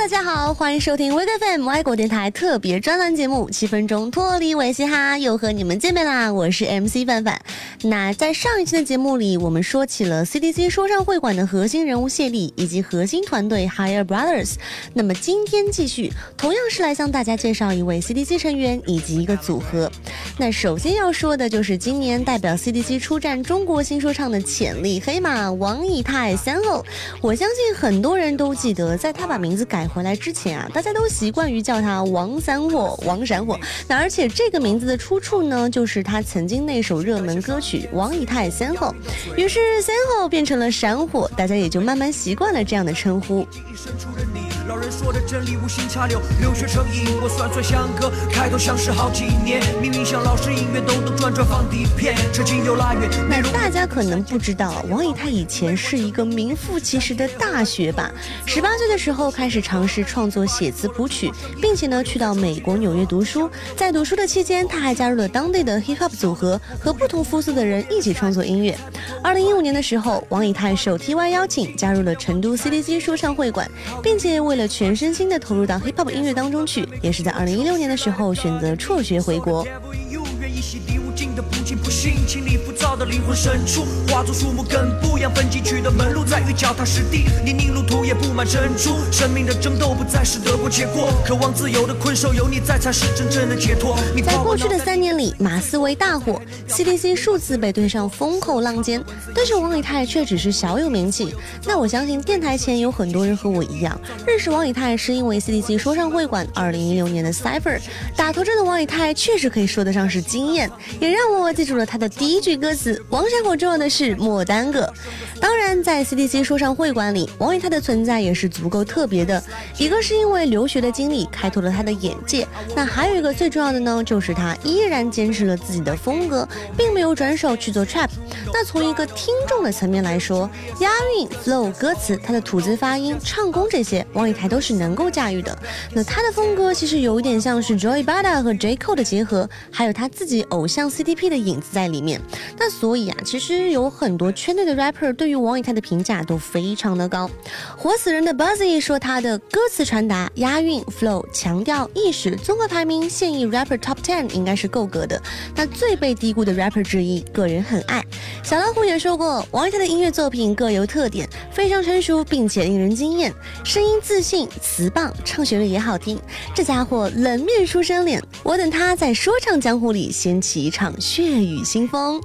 大家好，欢迎收听 w e f m 外国电台特别专栏节目《七分钟脱离维嘻哈》，又和你们见面啦！我是 MC 范范。那在上一期的节目里，我们说起了 CDC 说唱会馆的核心人物谢丽以及核心团队 Higher Brothers。那么今天继续，同样是来向大家介绍一位 CDC 成员以及一个组合。那首先要说的就是今年代表 CDC 出战中国新说唱的潜力黑马王以太三后。我相信很多人都记得，在他把名字改。回来之前啊，大家都习惯于叫他王三火、王闪火。那而且这个名字的出处呢，就是他曾经那首热门歌曲《王以太三后》，于是三后变成了闪火，大家也就慢慢习惯了这样的称呼。老人说的真理无心插柳，留学成瘾。我算算相隔，开头相识好几年。明明像老师音乐，兜兜转转放底片，车近又拉远。那大家可能不知道，王以太以前是一个名副其实的大学霸。十八岁的时候开始尝试创作写词谱曲，并且呢去到美国纽约读书。在读书的期间，他还加入了当地的 hip hop 组合，和不同肤色的人一起创作音乐。二零一五年的时候，王以太受 T Y 邀请加入了成都 CDC 说唱会馆，并且为了全身心的投入到 hip hop 音乐当中去，也是在二零一六年的时候选择辍学回国。不幸，清理浮躁的灵魂深处，化作树木根部样分进去的门路，在于脚踏实地。泥泞路途也布满珍珠，生命的争斗不再是得过且过，渴望自由的困兽，有你在才是真正的解脱。在过去的三年里，马思唯大火，CDC 数次被推上风口浪尖，但是王以太却只是小有名气。那我相信电台前有很多人和我一样，认识王以太是因为 CDC 说唱会馆2016年的 Cipher。打头阵的王以太确实可以说得上是惊艳，也让让我记住了他。的第一句歌词，王闪火重要的是莫耽搁。当然，在 CDC 说唱会馆里，王以太的存在也是足够特别的。一个是因为留学的经历开拓了他的眼界，那还有一个最重要的呢，就是他依然坚持了自己的风格，并没有转手去做 trap。那从一个听众的层面来说，押韵、flow、歌词，他的吐字发音、唱功这些，王以太都是能够驾驭的。那他的风格其实有一点像是 Joy Bada 和 J Cole 的结合，还有他自己偶像 C D CP 的影子在。里面，那所以啊，其实有很多圈内的 rapper 对于王以太的评价都非常的高。活死人的 Buzzy 说他的歌词传达、押韵、flow、强调、意识，综合排名现役 rapper top ten 应该是够格的。那最被低估的 rapper 之一，个人很爱。小老虎也说过，王以太的音乐作品各有特点，非常成熟并且令人惊艳，声音自信，词棒，唱旋律也好听。这家伙冷面书生脸，我等他在说唱江湖里掀起一场血雨腥。风。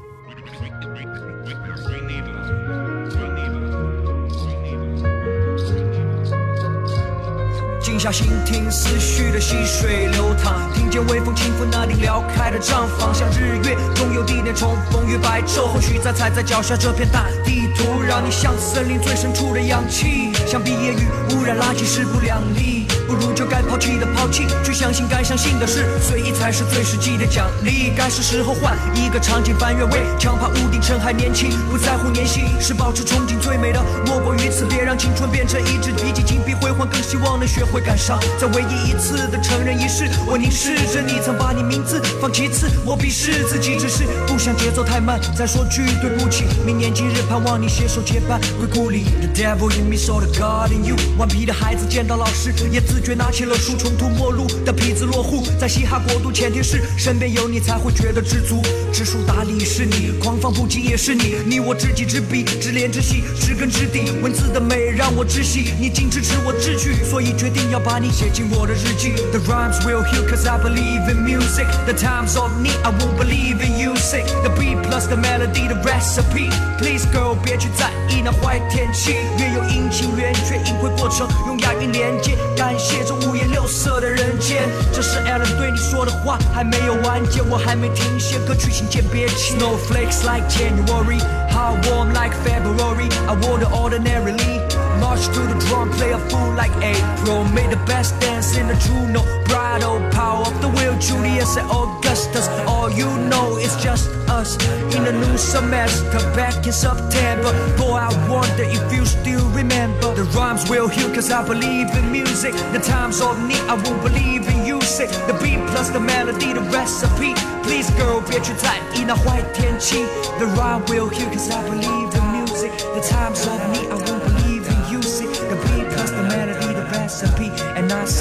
静下心听思绪的细水流淌，听见微风轻拂那顶撩开的帐房，像日月总有地点重逢于白昼，或许在踩在脚下这片大地图，让你像森林最深处的氧气，像毕业雨污染垃圾势不两立。不如就该抛弃的抛弃，去相信该相信的事，随意才是最实际的奖励。该是时候换一个场景，翻越围墙，爬屋顶趁还年轻，不在乎年薪，是保持憧憬最美的，莫过于此。青春变成一支笔记，金碧辉煌，更希望能学会感伤。在唯一一次的成人仪式，我凝视着你，曾把你名字放其次，我鄙视自己，只是不想节奏太慢。再说句对不起，明年今日盼望你携手结伴归故里。The devil in me saw the God in you，顽皮的孩子见到老师也自。觉拿起了书，穷途末路的痞子落户在嘻哈国度，前提是身边有你才会觉得知足。知书达理是你，狂放不羁也是你，你我知己知彼，知恋知己，知根知底。文字的美让我窒息，你竟支持我志趣，所以决定要把你写进我的日记。The rhymes will heal cause I believe in music. The times of need I won't believe in you sick. The beat plus the melody, the recipe. Please girl 别去在意那坏天气，越有阴晴圆缺，隐晦过程用押韵连接。感谢这五颜六色的人间，这是 Alan 对你说的话，还没有完结，我还没停歇，歌曲请见别。Snowflakes like January, how warm like February, I want it ordinarily. March to the drum, play a fool like April. Made the best dance in the Juno. Bridal power of the will, Julius and Augustus. All you know is just us in a new semester. Back in September. Boy, I wonder if you still remember. The rhymes will heal, cause I believe in music. The times of need, I won't believe in you. Sick. The beat plus the melody, the recipe. Please, girl, 别去在意那坏天气. The rhyme will heal, cause I believe in music. The times of need, I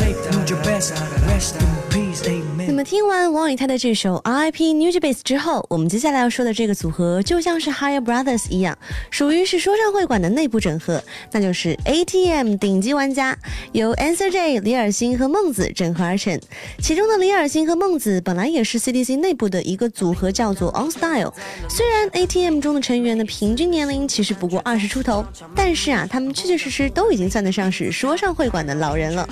Once you're best, rest in 那么听完王以太的这首 R.I.P. Nujabes 之后，我们接下来要说的这个组合就像是 Higher Brothers 一样，属于是说唱会馆的内部整合，那就是 ATM 顶级玩家，由 Answer J、李尔星和孟子整合而成。其中的李尔星和孟子本来也是 CDC 内部的一个组合，叫做 On Style。虽然 ATM 中的成员的平均年龄其实不过二十出头，但是啊，他们确确实实都已经算得上是说唱会馆的老人了。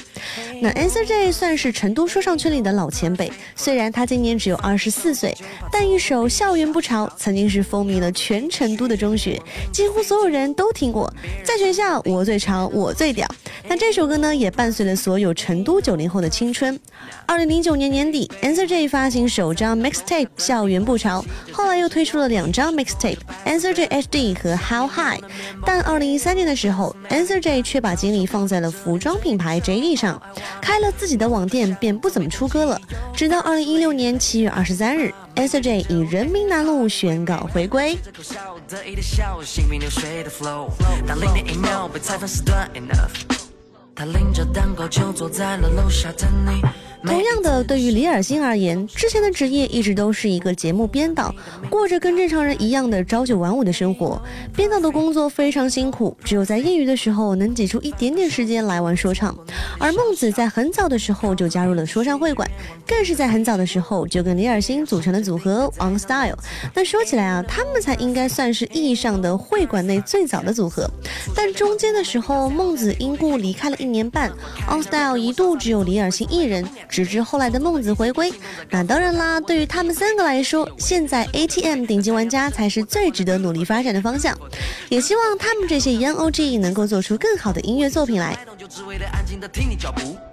那 Answer J 算是成都说唱圈里的老前辈，虽然他今年只有二十四岁，但一首《校园不潮》曾经是风靡了全成都的中学，几乎所有人都听过。在学校，我最潮，我最屌。那这首歌呢，也伴随了所有成都九零后的青春。二零零九年年底，Answer J 发行首张 mixtape《校园不潮》，后来又推出了两张 mixtape，《Answer J HD》和《How High》。但二零一三年的时候，Answer J 却把精力放在了服装品牌 JD 上，开了自己的网店，便不怎么出歌了。直到二零一六年七月二十三日，SJ 以人民南路宣告回归。他拎着蛋糕就坐在了楼下等你。同样的，对于李尔星而言，之前的职业一直都是一个节目编导，过着跟正常人一样的朝九晚五的生活。编导的工作非常辛苦，只有在业余的时候能挤出一点点时间来玩说唱。而孟子在很早的时候就加入了说唱会馆，更是在很早的时候就跟李尔星组成了组合 On Style。那说起来啊，他们才应该算是意义上的会馆内最早的组合。但中间的时候，孟子因故离开了一年半，On Style 一度只有李尔星一人。直至后来的孟子回归，那当然啦。对于他们三个来说，现在 ATM 顶级玩家才是最值得努力发展的方向。也希望他们这些 Young OG 能够做出更好的音乐作品来。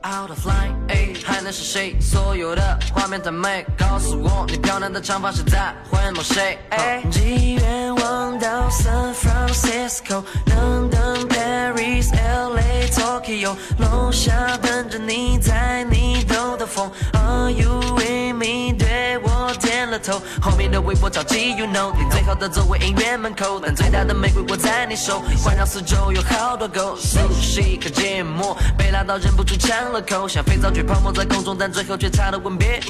Out of line，哎还能是谁？所有的画面太美，告诉我你漂亮的长发是在回眸谁？寄愿望到 San Francisco，等等 Paris、LA、楼下等着你，在你兜的风。Are you with me？对我点了头。后面的微博着急，You know，你最好的座位音乐门口，但最大的玫瑰握在你手，环绕四周有好多狗，熟悉可芥末，被拉到忍不住呛了口，像肥皂剧泡沫在。空中，但最后却差了吻别。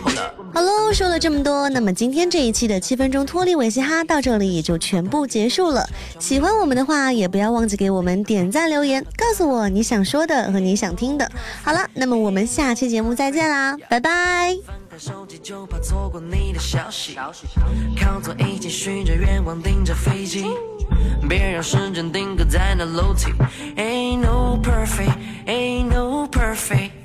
好喽，说了这么多，那么今天这一期的七分钟脱离尾嘻哈到这里也就全部结束了。喜欢我们的话，也不要忘记给我们点赞留言，告诉我你想说的和你想听的。好了，那么我们下期节目再见啦，拜拜。手机就怕错过你的消息，靠左一起许着愿望，盯着飞机，别让时间定格在那楼梯。Ain't no perfect, Ain't no perfect。